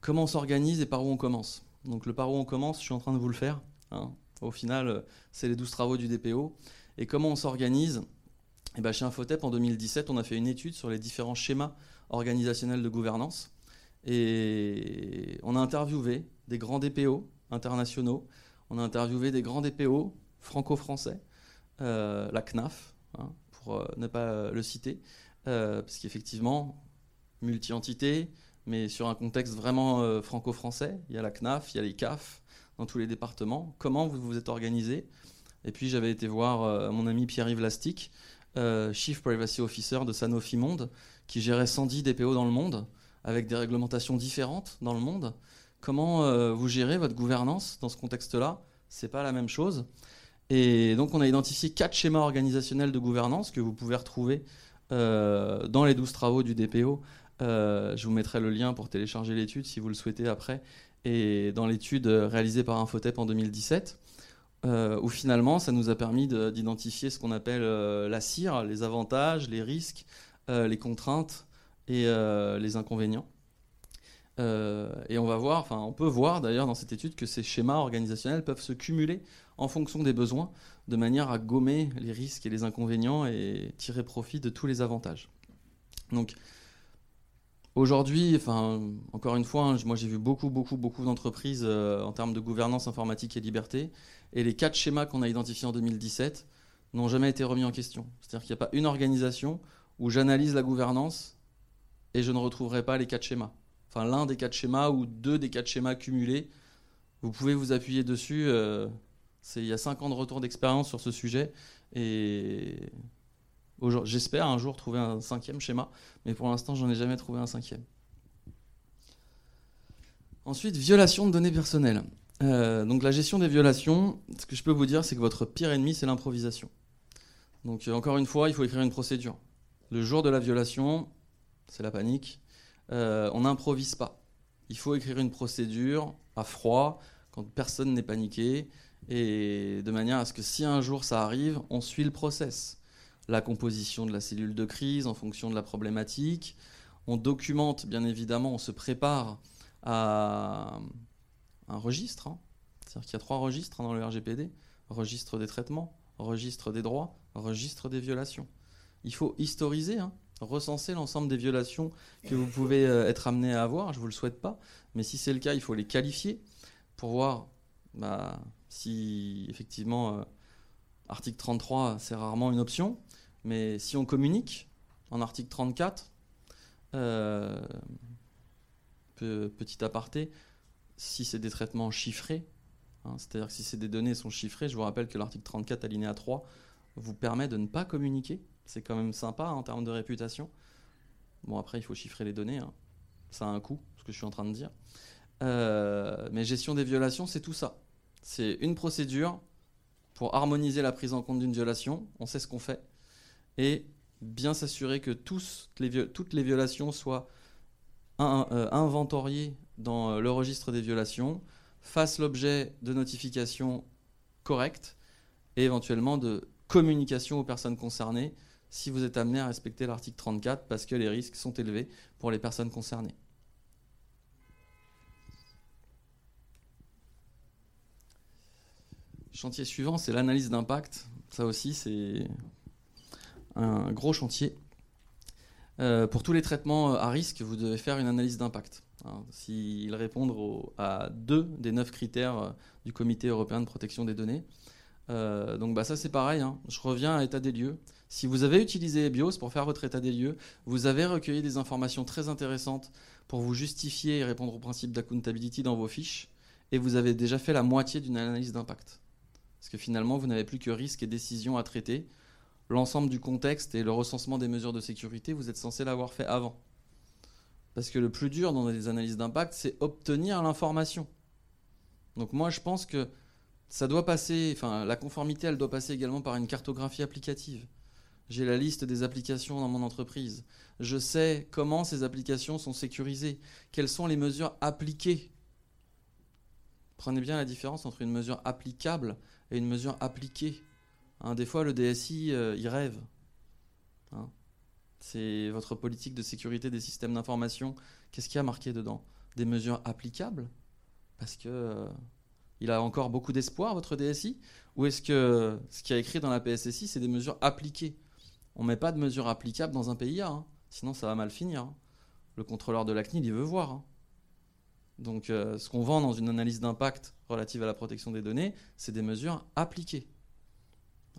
Comment on s'organise et par où on commence? Donc le par où on commence, je suis en train de vous le faire. Hein. Au final, c'est les 12 travaux du DPO. Et comment on s'organise? Eh ben, Chez Infotep, en 2017, on a fait une étude sur les différents schémas organisationnels de gouvernance. Et on a interviewé des grands DPO internationaux, on a interviewé des grands DPO franco-français, euh, la CNAF, hein, pour euh, ne pas le citer, euh, parce qu'effectivement, multi-entité, mais sur un contexte vraiment franco-français, il y a la CNAF, il y a les CAF dans tous les départements. Comment vous vous êtes organisé? Et puis j'avais été voir mon ami Pierre-Yves Lastic, Chief Privacy Officer de Sanofi Monde, qui gérait 110 DPO dans le monde avec des réglementations différentes dans le monde. Comment euh, vous gérez votre gouvernance dans ce contexte-là? C'est pas la même chose. Et donc on a identifié quatre schémas organisationnels de gouvernance que vous pouvez retrouver euh, dans les 12 travaux du DPO. Euh, je vous mettrai le lien pour télécharger l'étude si vous le souhaitez après. Et dans l'étude réalisée par Infotep en 2017, où finalement ça nous a permis d'identifier ce qu'on appelle la CIR, les avantages, les risques, les contraintes et euh, les inconvénients. Euh, et on va voir, enfin on peut voir d'ailleurs dans cette étude que ces schémas organisationnels peuvent se cumuler en fonction des besoins, de manière à gommer les risques et les inconvénients et tirer profit de tous les avantages. Donc aujourd'hui, enfin encore une fois, hein, moi j'ai vu beaucoup beaucoup beaucoup d'entreprises euh, en termes de gouvernance informatique et liberté, et les quatre schémas qu'on a identifiés en 2017 n'ont jamais été remis en question. C'est-à-dire qu'il n'y a pas une organisation où j'analyse la gouvernance et je ne retrouverai pas les quatre schémas. Enfin, l'un des quatre schémas ou deux des quatre schémas cumulés. Vous pouvez vous appuyer dessus. Euh, il y a cinq ans de retour d'expérience sur ce sujet. Et j'espère un jour trouver un cinquième schéma. Mais pour l'instant, j'en ai jamais trouvé un cinquième. Ensuite, violation de données personnelles. Euh, donc la gestion des violations, ce que je peux vous dire, c'est que votre pire ennemi, c'est l'improvisation. Donc euh, encore une fois, il faut écrire une procédure. Le jour de la violation, c'est la panique. Euh, on n'improvise pas. Il faut écrire une procédure à froid, quand personne n'est paniqué, et de manière à ce que si un jour ça arrive, on suit le process. La composition de la cellule de crise en fonction de la problématique. On documente, bien évidemment, on se prépare à un registre. Hein. C'est-à-dire qu'il y a trois registres hein, dans le RGPD. Registre des traitements, registre des droits, registre des violations. Il faut historiser. Hein recenser l'ensemble des violations que vous pouvez euh, être amené à avoir. Je ne vous le souhaite pas, mais si c'est le cas, il faut les qualifier pour voir bah, si effectivement euh, article 33 c'est rarement une option, mais si on communique en article 34, euh, petit aparté, si c'est des traitements chiffrés, hein, c'est-à-dire que si c'est des données sont chiffrées, je vous rappelle que l'article 34 alinéa 3 vous permet de ne pas communiquer c'est quand même sympa en termes de réputation. Bon, après, il faut chiffrer les données. Hein. Ça a un coût, ce que je suis en train de dire. Euh, mais gestion des violations, c'est tout ça. C'est une procédure pour harmoniser la prise en compte d'une violation. On sait ce qu'on fait. Et bien s'assurer que les toutes les violations soient euh, inventoriées dans euh, le registre des violations, fasse l'objet de notifications correctes et éventuellement de communication aux personnes concernées si vous êtes amené à respecter l'article 34 parce que les risques sont élevés pour les personnes concernées. Chantier suivant, c'est l'analyse d'impact. Ça aussi, c'est un gros chantier. Euh, pour tous les traitements à risque, vous devez faire une analyse d'impact. Hein, s'ils répondent à deux des neuf critères euh, du Comité européen de protection des données. Euh, donc bah, ça c'est pareil, hein. je reviens à état des lieux. Si vous avez utilisé EBIOS pour faire votre état des lieux, vous avez recueilli des informations très intéressantes pour vous justifier et répondre au principe d'accountability dans vos fiches, et vous avez déjà fait la moitié d'une analyse d'impact. Parce que finalement, vous n'avez plus que risque et décision à traiter. L'ensemble du contexte et le recensement des mesures de sécurité, vous êtes censé l'avoir fait avant. Parce que le plus dur dans les analyses d'impact, c'est obtenir l'information. Donc moi, je pense que ça doit passer, enfin, la conformité, elle doit passer également par une cartographie applicative. J'ai la liste des applications dans mon entreprise. Je sais comment ces applications sont sécurisées, quelles sont les mesures appliquées? Prenez bien la différence entre une mesure applicable et une mesure appliquée. Hein, des fois, le DSI, euh, il rêve. Hein. C'est votre politique de sécurité des systèmes d'information. Qu'est-ce qu'il y a marqué dedans? Des mesures applicables? Parce que euh, il a encore beaucoup d'espoir, votre DSI Ou est-ce que ce qui a écrit dans la PSSI, c'est des mesures appliquées? On ne met pas de mesures applicables dans un PIA, hein. sinon ça va mal finir. Le contrôleur de la CNIL, il veut voir. Donc euh, ce qu'on vend dans une analyse d'impact relative à la protection des données, c'est des mesures appliquées.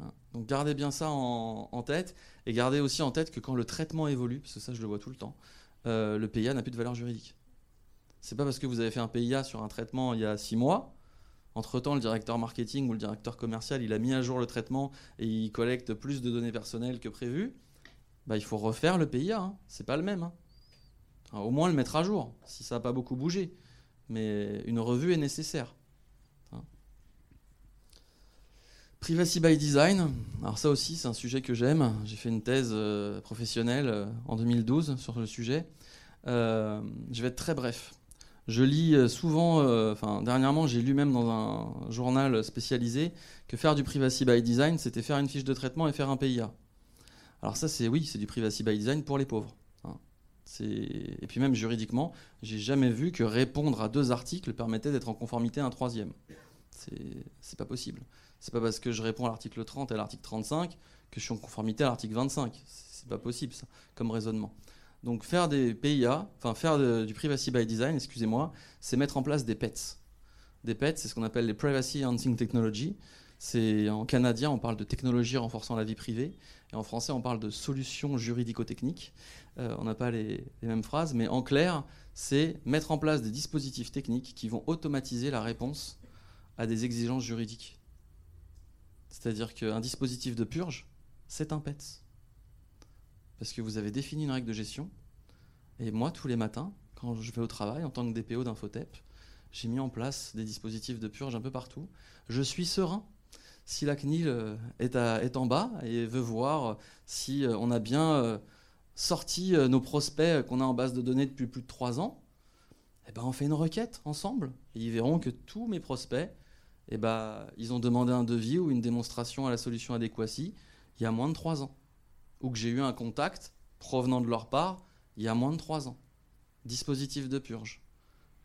Hein. Donc gardez bien ça en, tête et gardez aussi en tête que quand le traitement évolue, parce que ça je le vois tout le temps, euh, le PIA n'a plus de valeur juridique. C'est pas parce que vous avez fait un PIA sur un traitement il y a six mois, entre-temps le directeur marketing ou le directeur commercial il a mis à jour le traitement et il collecte plus de données personnelles que prévu, bah, il faut refaire le PIA, hein. c'est pas le même. Hein. au moins le mettre à jour, si ça n'a pas beaucoup bougé mais une revue est nécessaire. Hein. Privacy by Design, alors ça aussi c'est un sujet que j'aime. J'ai fait une thèse euh, professionnelle euh, en 2012 sur le sujet. Euh, je vais être très bref. Je lis souvent, enfin dernièrement j'ai lu même dans un journal spécialisé que faire du privacy by design c'était faire une fiche de traitement et faire un PIA. Alors ça c'est oui, c'est du privacy by design pour les pauvres. Et puis même juridiquement, j'ai jamais vu que répondre à deux articles permettait d'être en conformité à un troisième. C'est pas possible. C'est pas parce que je réponds à l'article 30 et à l'article 35 que je suis en conformité à l'article 25. C'est pas possible ça, comme raisonnement. Donc faire des PIA, enfin faire du privacy by design, excusez-moi, c'est mettre en place des PETs. Des PETs, c'est ce qu'on appelle les Privacy Enhancing Technology. C'est en canadien, on parle de technologie renforçant la vie privée, et en français, on parle de solutions juridico-techniques. Euh, on n'a pas les, mêmes phrases, mais en clair, c'est mettre en place des dispositifs techniques qui vont automatiser la réponse à des exigences juridiques. C'est-à-dire qu'un dispositif de purge, c'est un PETS. Parce que vous avez défini une règle de gestion, et moi, tous les matins, quand je vais au travail en tant que DPO d'Infotep, j'ai mis en place des dispositifs de purge un peu partout. Je suis serein si la CNIL euh, est, en bas et veut voir si euh, on a bien euh, sorti nos prospects qu'on a en base de données depuis plus de trois ans, eh ben on fait une requête ensemble. Et ils verront que tous mes prospects, eh ben, ils ont demandé un devis ou une démonstration à la solution adéquatie il y a moins de trois ans. Ou que j'ai eu un contact provenant de leur part il y a moins de trois ans. Dispositif de purge.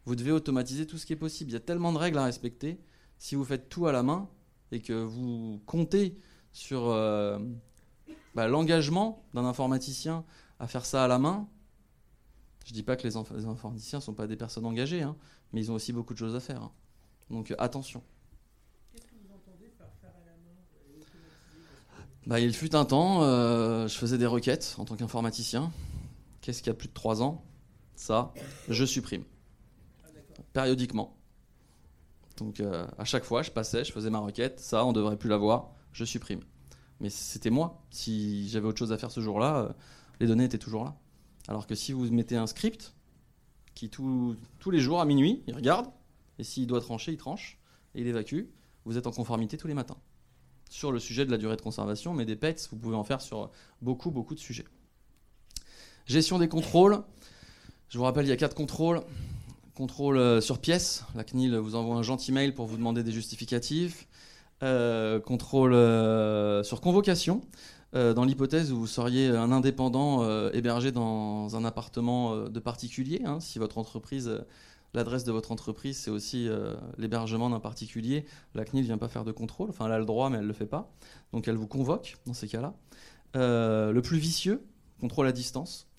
Vous devez automatiser tout ce qui est possible. Il y a tellement de règles à respecter. Si vous faites tout à la main, et que vous comptez sur euh, bah, l'engagement d'un informaticien à faire ça à la main, je ne dis pas que les, informaticiens ne sont pas des personnes engagées, hein, mais ils ont aussi beaucoup de choses à faire. Hein. Donc attention. Qu'est-ce que vous entendez par faire à la main bah, Il fut un temps, euh, je faisais des requêtes en tant qu'informaticien. Qu'est-ce qu'il y a plus de 3 ans? Ça, je supprime. Périodiquement. Donc euh, à chaque fois, je passais, je faisais ma requête, ça, on devrait plus l'avoir, je supprime. Mais c'était moi. Si j'avais autre chose à faire ce jour-là, euh, les données étaient toujours là. Alors que si vous mettez un script qui tous les jours à minuit, il regarde, et s'il doit trancher, il tranche, et il évacue, vous êtes en conformité tous les matins. Sur le sujet de la durée de conservation, mais des PETs, vous pouvez en faire sur beaucoup, beaucoup de sujets. Gestion des contrôles. Je vous rappelle, il y a quatre contrôles Contrôle euh, sur pièce. La CNIL vous envoie un gentil mail pour vous demander des justificatifs. Euh, contrôle euh, sur convocation. dans l'hypothèse où vous seriez un indépendant hébergé dans un appartement de particulier, hein, si votre entreprise, l'adresse de votre entreprise, c'est aussi l'hébergement d'un particulier, la CNIL ne vient pas faire de contrôle. Enfin, elle a le droit, mais elle ne le fait pas. Donc, elle vous convoque dans ces cas-là. le plus vicieux, contrôle à distance.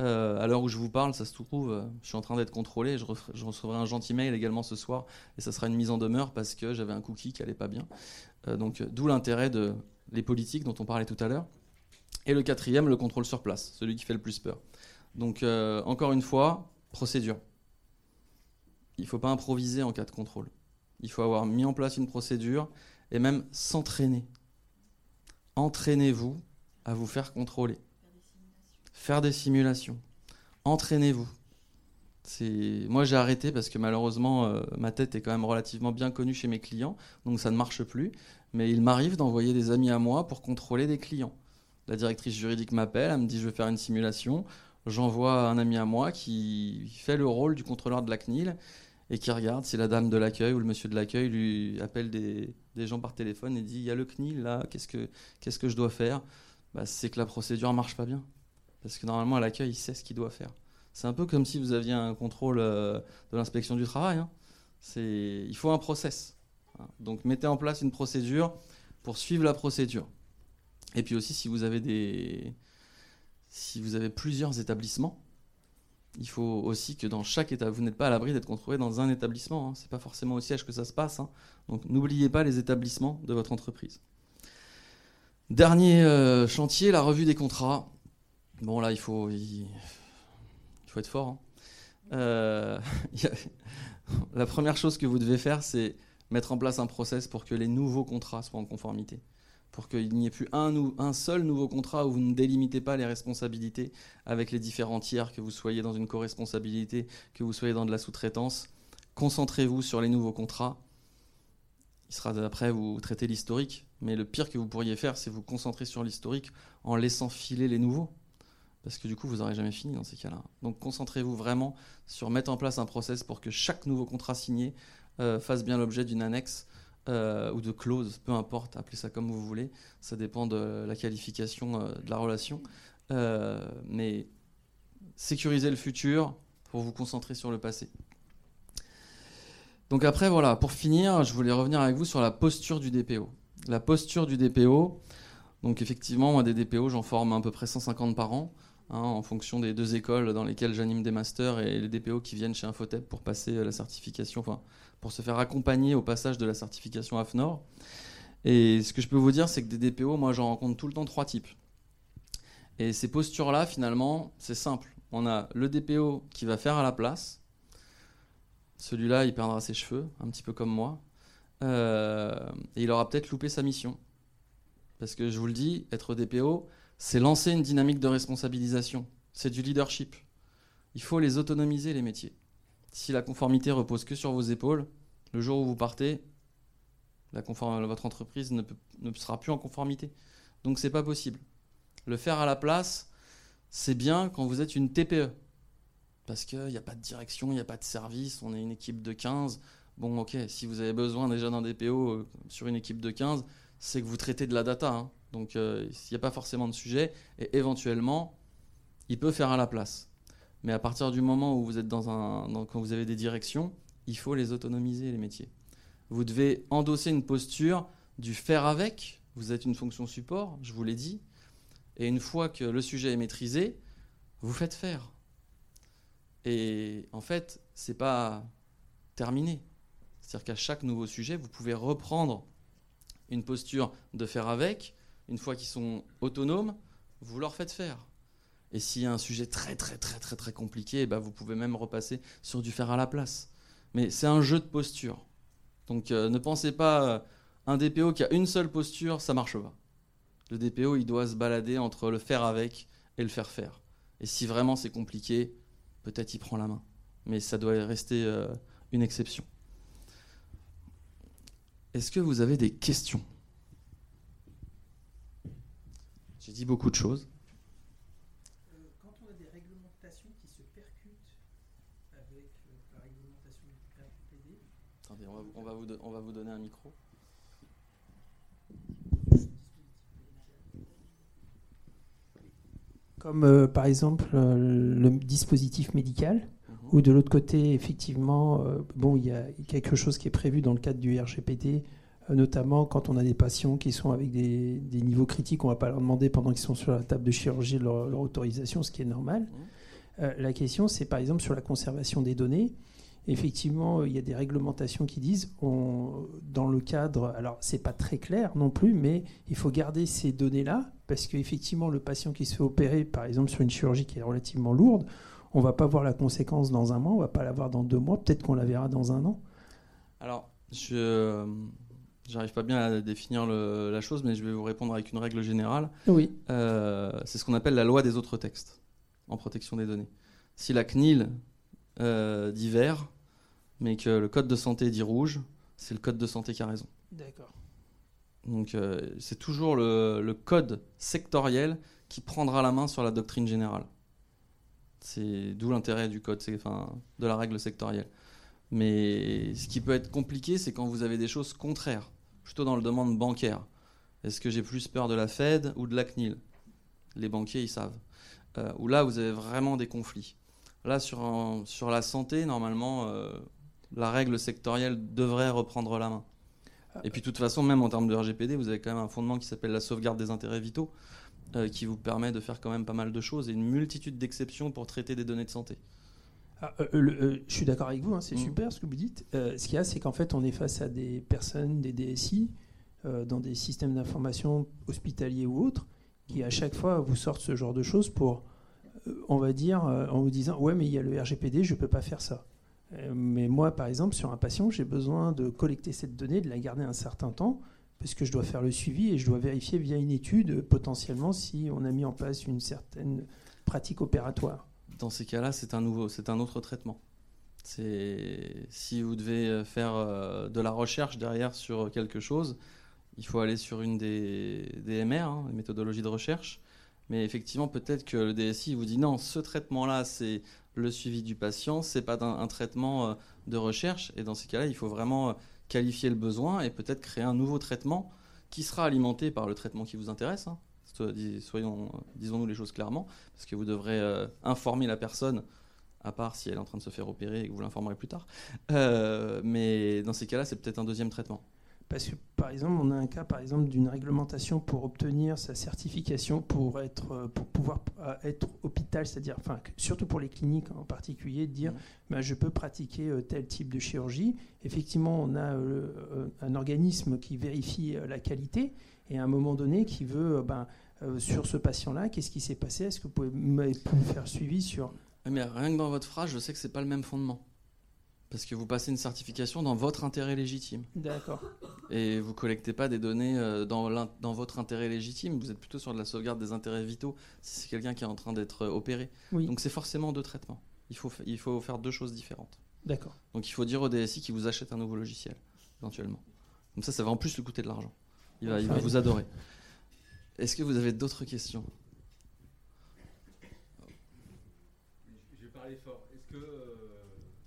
Euh, à l'heure où je vous parle, ça se trouve, euh, je suis en train d'être contrôlé. Je, recevrai un gentil mail également ce soir et ça sera une mise en demeure parce que j'avais un cookie qui allait pas bien. Euh, donc, d'où l'intérêt de les politiques dont on parlait tout à l'heure. Et le quatrième, le contrôle sur place, celui qui fait le plus peur. Donc, encore une fois, procédure. Il ne faut pas improviser en cas de contrôle. Il faut avoir mis en place une procédure et même s'entraîner. Entraînez-vous à vous faire contrôler faire des simulations. Entraînez-vous. Moi, j'ai arrêté parce que malheureusement, euh, ma tête est quand même relativement bien connue chez mes clients, donc ça ne marche plus. Mais il m'arrive d'envoyer des amis à moi pour contrôler des clients. La directrice juridique m'appelle, elle me dit je veux faire une simulation. J'envoie un ami à moi qui fait le rôle du contrôleur de la CNIL et qui regarde si la dame de l'accueil ou le monsieur de l'accueil lui appelle des, gens par téléphone et dit il y a le CNIL là, qu'est-ce que, qu'est-ce que je dois faire? Bah, C'est que la procédure marche pas bien. Parce que normalement, à l'accueil, il sait ce qu'il doit faire. C'est un peu comme si vous aviez un contrôle euh, de l'inspection du travail. Hein. Il faut un process. Hein. Donc mettez en place une procédure pour suivre la procédure. Et puis aussi, si vous avez, des... si vous avez plusieurs établissements, il faut aussi que dans chaque état, vous n'êtes pas à l'abri d'être contrôlé dans un établissement. Hein. Ce n'est pas forcément au siège que ça se passe. Donc n'oubliez pas les établissements de votre entreprise. Dernier euh, chantier, la revue des contrats. Bon, là, il faut, il, faut être fort. Hein. Euh, la première chose que vous devez faire, c'est mettre en place un process pour que les nouveaux contrats soient en conformité. Pour qu'il n'y ait plus un, seul nouveau contrat où vous ne délimitez pas les responsabilités avec les différents tiers, que vous soyez dans une co-responsabilité, que vous soyez dans de la sous-traitance. Concentrez-vous sur les nouveaux contrats. Il sera après vous traiter l'historique, mais le pire que vous pourriez faire, c'est vous concentrer sur l'historique en laissant filer les nouveaux parce que du coup, vous n'aurez jamais fini dans ces cas-là. Donc concentrez-vous vraiment sur mettre en place un process pour que chaque nouveau contrat signé euh, fasse bien l'objet d'une annexe euh, ou de clause, peu importe, appelez ça comme vous voulez, ça dépend de la qualification euh, de la relation. mais sécurisez le futur pour vous concentrer sur le passé. Donc après, voilà, pour finir, je voulais revenir avec vous sur la posture du DPO. La posture du DPO, donc effectivement, moi des DPO, j'en forme à peu près 150 par an. Hein, en fonction des deux écoles dans lesquelles j'anime des masters et les DPO qui viennent chez Infotep pour passer euh, la certification, enfin, pour se faire accompagner au passage de la certification AFNOR. Et ce que je peux vous dire, c'est que des DPO, moi j'en rencontre tout le temps trois types. Et ces postures-là, finalement, c'est simple. On a le DPO qui va faire à la place. Celui-là, il perdra ses cheveux, un petit peu comme moi. Euh, et il aura peut-être loupé sa mission. Parce que je vous le dis, être DPO, c'est lancer une dynamique de responsabilisation. C'est du leadership. Il faut les autonomiser, les métiers. Si la conformité repose que sur vos épaules, le jour où vous partez, votre entreprise ne, ne, sera plus en conformité. Donc c'est pas possible. Le faire à la place, c'est bien quand vous êtes une TPE. Parce qu'il n'y a pas de direction, il n'y a pas de service, on est une équipe de 15. Bon, ok, si vous avez besoin déjà d'un DPO euh, sur une équipe de 15, c'est que vous traitez de la data. Hein. Donc euh, n'y a pas forcément de sujet. Et éventuellement, il peut faire à la place. Mais à partir du moment où vous êtes dans un. quand vous avez des directions, il faut les autonomiser, les métiers. Vous devez endosser une posture du faire avec. Vous êtes une fonction support, je vous l'ai dit. Et une fois que le sujet est maîtrisé, vous faites faire. Et en fait, c'est pas terminé. C'est-à-dire qu'à chaque nouveau sujet, vous pouvez reprendre une posture de faire avec, une fois qu'ils sont autonomes, vous leur faites faire. Et s'il y a un sujet très très très très très compliqué, bah vous pouvez même repasser sur du faire à la place. Mais c'est un jeu de posture. Donc euh, ne pensez pas euh, un DPO qui a une seule posture, ça marche pas. Le DPO, il doit se balader entre le faire avec et le faire faire. Et si vraiment c'est compliqué, peut-être il prend la main. Mais ça doit rester euh, une exception. Est-ce que vous avez des questions? J'ai dit beaucoup de choses. Euh, quand on a des réglementations qui se percutent avec la réglementation du RGPD. Attendez, on va, on va vous, don- on va vous donner un micro. Comme euh, par exemple euh, le dispositif médical, Mhm. ou de l'autre côté, effectivement, euh, bon, il y a quelque chose qui est prévu dans le cadre du RGPD, euh, notamment quand on a des patients qui sont avec des, des niveaux critiques, on ne va pas leur demander pendant qu'ils sont sur la table de chirurgie leur, leur autorisation, ce qui est normal. Euh, la question, c'est par exemple sur la conservation des données. Effectivement, il y a des réglementations qui disent, on, dans le cadre, alors c'est pas très clair non plus, mais il faut garder ces données-là parce qu'effectivement, le patient qui se fait opérer, par exemple sur une chirurgie qui est relativement lourde, on va pas voir la conséquence dans un mois, on va pas la voir dans deux mois, peut-être qu'on la verra dans un an. Alors, je j'arrive pas bien à définir le- la chose, mais je vais vous répondre avec une règle générale. Oui, Euh, c'est ce qu'on appelle la loi des autres textes en protection des données. Si la CNIL euh, dit vert, mais que le code de santé dit rouge, c'est le code de santé qui a raison. d'accord. Donc euh, c'est toujours le, le code sectoriel qui prendra la main sur la doctrine générale. C'est d'où l'intérêt du code, enfin de la règle sectorielle. Mais ce qui peut être compliqué, c'est quand vous avez des choses contraires, plutôt dans le domaine bancaire. Est-ce que j'ai plus peur de la Fed ou de la CNIL? Les banquiers, ils savent. Euh, ou là, vous avez vraiment des conflits. Là, sur, un- sur la santé, normalement, euh, la règle sectorielle devrait reprendre la main. Et puis, de toute façon, même en termes de RGPD, vous avez quand même un fondement qui s'appelle la sauvegarde des intérêts vitaux, euh, qui vous permet de faire quand même pas mal de choses et une multitude d'exceptions pour traiter des données de santé. Ah, euh, le- euh, je suis d'accord avec vous, hein, c'est Mhm. super ce que vous dites. Euh, ce qu'il y a, c'est qu'en fait, on est face à des personnes, des DSI, euh, dans des systèmes d'information hospitaliers ou autres, qui à chaque fois vous sortent ce genre de choses pour, euh, on va dire, euh, en vous disant Ouais, mais il y a le RGPD, je ne peux pas faire ça. Euh, mais moi, par exemple, sur un patient, j'ai besoin de collecter cette donnée, de la garder un certain temps, parce que je dois faire le suivi et je dois vérifier via une étude euh, potentiellement si on a mis en place une certaine pratique opératoire. Dans ces cas-là, c'est un nouveau, c'est un autre traitement. Si vous devez faire euh, de la recherche derrière sur quelque chose, il faut aller sur une des, MR, hein, les méthodologies de recherche. Mais effectivement, peut-être que le DSI vous dit non, ce traitement-là, c'est le suivi du patient, c'est pas un, un traitement euh, de recherche. Et dans ces cas-là, il faut vraiment euh, qualifier le besoin et peut-être créer un nouveau traitement qui sera alimenté par le traitement qui vous intéresse. hein. Soyons, disons-nous les choses clairement, parce que vous devrez euh, informer la personne, à part si elle est en train de se faire opérer et que vous l'informerez plus tard. Euh, mais dans ces cas-là, c'est peut-être un deuxième traitement. Parce que, par exemple, on a un cas, par exemple, d'une réglementation pour obtenir sa certification pour être, euh, pour pouvoir être hôpital, c'est-à-dire, enfin, surtout pour les cliniques en particulier, de dire, Mhm. ben, je peux pratiquer tel type de chirurgie. Effectivement, on a euh, un organisme qui vérifie la qualité et à un moment donné qui veut, euh, ben, euh, sur ce patient-là, qu'est-ce qui s'est passé? Est-ce que vous pouvez me faire suivi sur Mais rien que dans votre phrase, je sais que c'est pas le même fondement. Parce que vous passez une certification dans votre intérêt légitime. D'accord. Et vous collectez pas des données euh, dans, dans votre intérêt légitime. Vous êtes plutôt sur de la sauvegarde des intérêts vitaux si c'est quelqu'un qui est en train d'être opéré. Oui. Donc c'est forcément deux traitements. Il faut, fa- il faut faire deux choses différentes. D'accord. Donc il faut dire au DSI qu'il vous achète un nouveau logiciel, éventuellement. Comme ça, ça va en plus lui coûter de l'argent. Il va, il va vous adorer. Est-ce que vous avez d'autres questions? Je vais parler fort. Est-ce que, euh,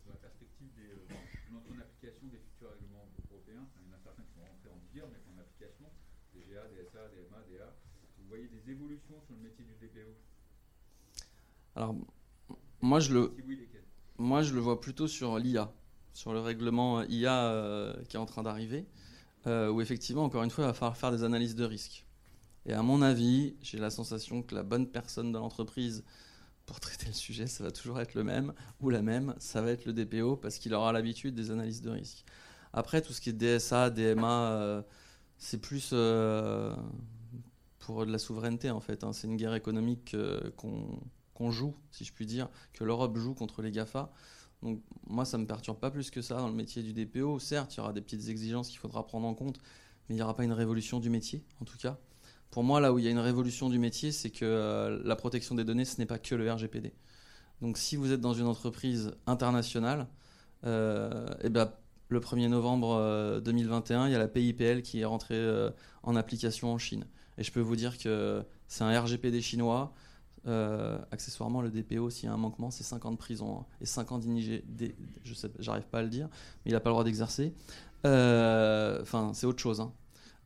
dans la perspective des, euh, de l'entrée en application des futurs règlements européens, enfin, il y en a certains qui vont rentrer en vigueur, mais en application, DGA, DSA, DMA, DA, vous voyez des évolutions sur le métier du DPO Alors, moi je, le, Si oui, lesquelles? moi, je le vois plutôt sur l'IA, sur le règlement IA euh, qui est en train d'arriver, euh, où effectivement, encore une fois, il va falloir faire des analyses de risque. Et à mon avis, j'ai la sensation que la bonne personne dans l'entreprise pour traiter le sujet, ça va toujours être le même, ou la même, ça va être le DPO, parce qu'il aura l'habitude des analyses de risque. Après, tout ce qui est DSA, DMA, euh, c'est plus euh, pour de la souveraineté, en fait. hein. C'est une guerre économique qu'on joue, si je puis dire, que l'Europe joue contre les GAFA. Donc moi, ça me perturbe pas plus que ça dans le métier du DPO. Certes, il y aura des petites exigences qu'il faudra prendre en compte, mais il n'y aura pas une révolution du métier, en tout cas. Pour moi, là où il y a une révolution du métier, c'est que euh, la protection des données, ce n'est pas que le RGPD. Donc si vous êtes dans une entreprise internationale, euh, eh ben, le 1er novembre euh, 2021, il y a la PIPL qui est rentrée euh, en application en Chine. Et je peux vous dire que c'est un RGPD chinois, Euh, accessoirement, le DPO, s'il y a un manquement, c'est 5 ans de prison hein, et 5 ans d'indigé. Je sais, j'arrive pas à le dire, mais il n'a pas le droit d'exercer. Euh, Enfin, c'est autre chose. hein.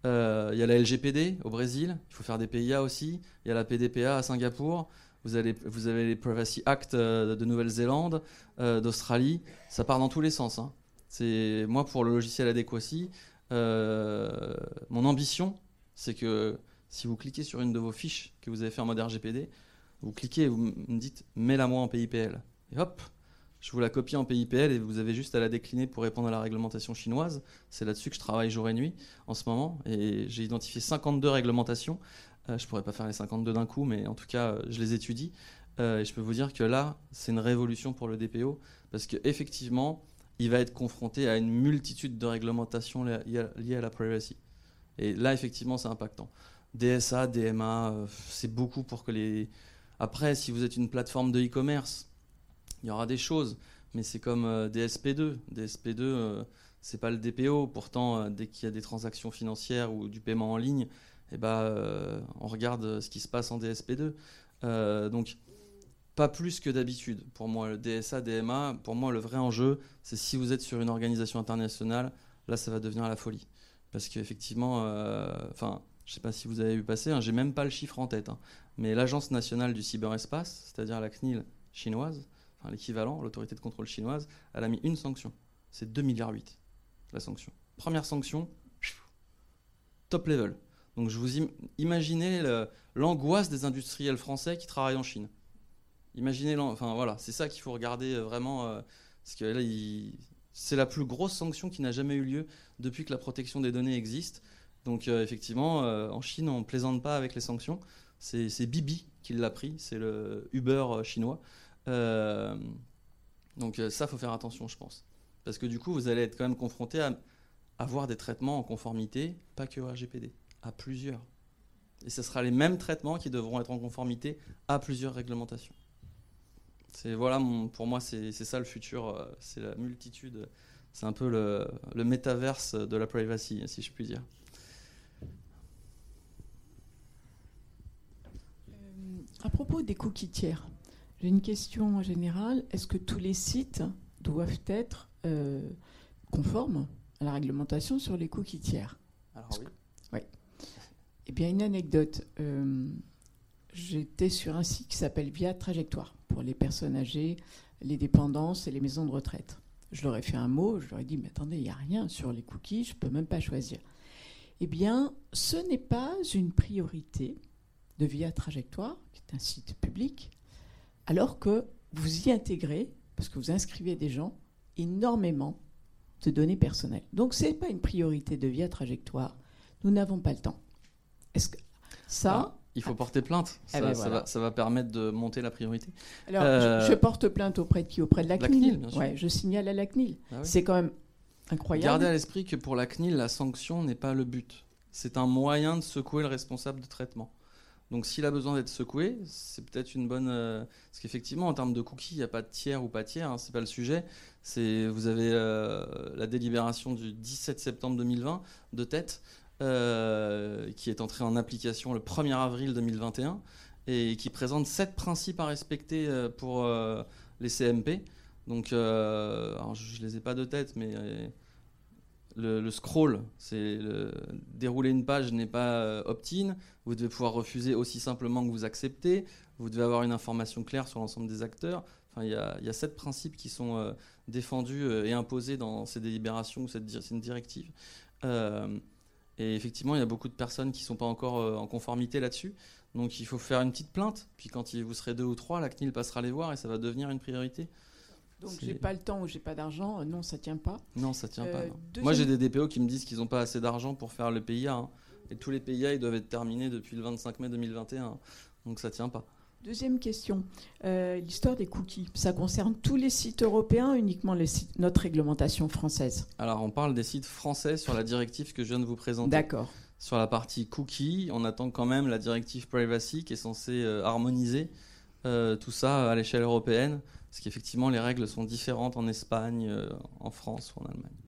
Euh, Il y a la LGPD au Brésil, il faut faire des PIA aussi. Il y a la PDPA à Singapour. Vous avez, vous avez les Privacy Act de Nouvelle-Zélande, d'Australie. Ça part dans tous les sens. hein. C'est moi pour le logiciel Adequacy. mon ambition, c'est que si vous cliquez sur une de vos fiches que vous avez fait en mode RGPD, vous cliquez vous me dites mets-la moi en PIPL. Et hop, je vous la copie en PIPL et vous avez juste à la décliner pour répondre à la réglementation chinoise. C'est là-dessus que je travaille jour et nuit en ce moment. Et j'ai identifié 52 réglementations. Euh, je pourrais pas faire les 52 d'un coup, mais en tout cas, euh, je les étudie. Euh, et je peux vous dire que là, c'est une révolution pour le DPO parce qu'effectivement, il va être confronté à une multitude de réglementations li- liées à- la privacy. Et là, effectivement, c'est impactant. DSA, DMA, c'est beaucoup pour que les. Après, si vous êtes une plateforme de e-commerce, il y aura des choses, mais c'est comme euh, DSP2. DSP2, euh, c'est pas le DPO. Pourtant, euh, dès qu'il y a des transactions financières ou du paiement en ligne, eh ben, euh, on regarde ce qui se passe en DSP2. Euh, donc, pas plus que d'habitude. Pour moi, le DSA, DMA, pour moi, le vrai enjeu, c'est si vous êtes sur une organisation internationale, là, ça va devenir la folie. Parce qu'effectivement, enfin, je sais pas si vous avez vu passer, hein, j'ai même pas le chiffre en tête, hein, mais l'Agence nationale du cyberespace, c'est-à-dire la CNIL chinoise, l'équivalent, l'autorité de contrôle chinoise, elle a mis une sanction. C'est 2 milliards 8, la sanction. Première sanction, top level. Donc je vous im- imaginez l'angoisse des industriels français qui travaillent en Chine. Imaginez, enfin voilà, c'est ça qu'il faut regarder euh, vraiment, euh, parce que là, c'est la plus grosse sanction qui n'a jamais eu lieu depuis que la protection des données existe. Donc euh, effectivement, euh, en Chine, on plaisante pas avec les sanctions. C'est Bibi qui l'a pris, c'est le Uber euh, chinois. Donc ça, faut faire attention, je pense, parce que du coup, vous allez être quand même confronté à avoir des traitements en conformité, pas que RGPD, à plusieurs. Et ce sera les mêmes traitements qui devront être en conformité à plusieurs réglementations. C'est voilà, pour moi, c'est ça le futur. C'est la multitude. C'est un peu le, le métaverse de la privacy, si je puis dire. Euh, À propos des cookies tiers, j'ai une question générale. Est-ce que tous les sites doivent être euh, conformes à la réglementation sur les cookies tiers? Alors Parce oui. Eh bien, une anecdote. Euh, J'étais sur un site qui s'appelle Via Trajectoire pour les personnes âgées, les dépendances et les maisons de retraite. Je leur ai fait un mot, je leur ai dit, mais attendez, il n'y a rien sur les cookies, je ne peux même pas choisir. Eh bien, ce n'est pas une priorité de Via Trajectoire, qui est un site public, alors que vous y intégrez, parce que vous inscrivez des gens, énormément de données personnelles. Donc, ce n'est pas une priorité de Via Trajectoire. Nous n'avons pas le temps. Est-ce que ça, Il faut porter plainte. Ça, Eh ben ça va, ça va permettre de monter la priorité. alors, euh, je, je porte plainte auprès de qui? Auprès de la, La CNIL. CNIL, bien sûr. Ouais, je signale à la CNIL. Ah oui. C'est quand même incroyable. Gardez à l'esprit que pour la CNIL, la sanction n'est pas le but. C'est un moyen de secouer le responsable de traitement. Donc s'il a besoin d'être secoué, c'est peut-être une bonne... euh, Parce qu'effectivement, en termes de cookies, il n'y a pas de tiers ou pas tiers, hein, c'est pas le sujet. Vous avez euh, la délibération du 17 septembre 2020 de tête, euh, qui est entrée en application le 1er avril 2021, et qui présente sept principes à respecter pour les CMP. Donc, je ne les ai pas de tête, mais le, scroll, c'est le- dérouler une page n'est pas euh, opt-in. Vous devez pouvoir refuser aussi simplement que vous acceptez. Vous devez avoir une information claire sur l'ensemble des acteurs. Enfin, il y a, sept principes qui sont euh, défendus euh, et imposés dans ces délibérations ou cette directive. Et effectivement, il y a beaucoup de personnes qui ne sont pas encore en conformité là-dessus. Donc, il faut faire une petite plainte. Puis, quand il- vous serez deux ou trois, la CNIL passera les voir et ça va devenir une priorité. Donc, j'ai pas le temps ou j'ai pas d'argent. euh, Non, ça tient pas. Non, ça tient Euh, pas. deuxième- Moi, j'ai des DPO qui me disent qu'ils n'ont pas assez d'argent pour faire le PIA. hein. Et tous les PIA, ils doivent être terminés depuis le 25 mai 2021. Donc ça tient pas. Deuxième question. Euh, L'histoire des cookies, ça concerne tous les sites européens, uniquement les sites, notre réglementation française? Alors, on parle des sites français sur la directive que je viens de vous présenter. D'accord. Sur la partie cookie, on attend quand même la directive privacy qui est censée euh, harmoniser euh, tout ça à l'échelle européenne. Parce qu'effectivement, les règles sont différentes en Espagne, euh, en France ou en Allemagne.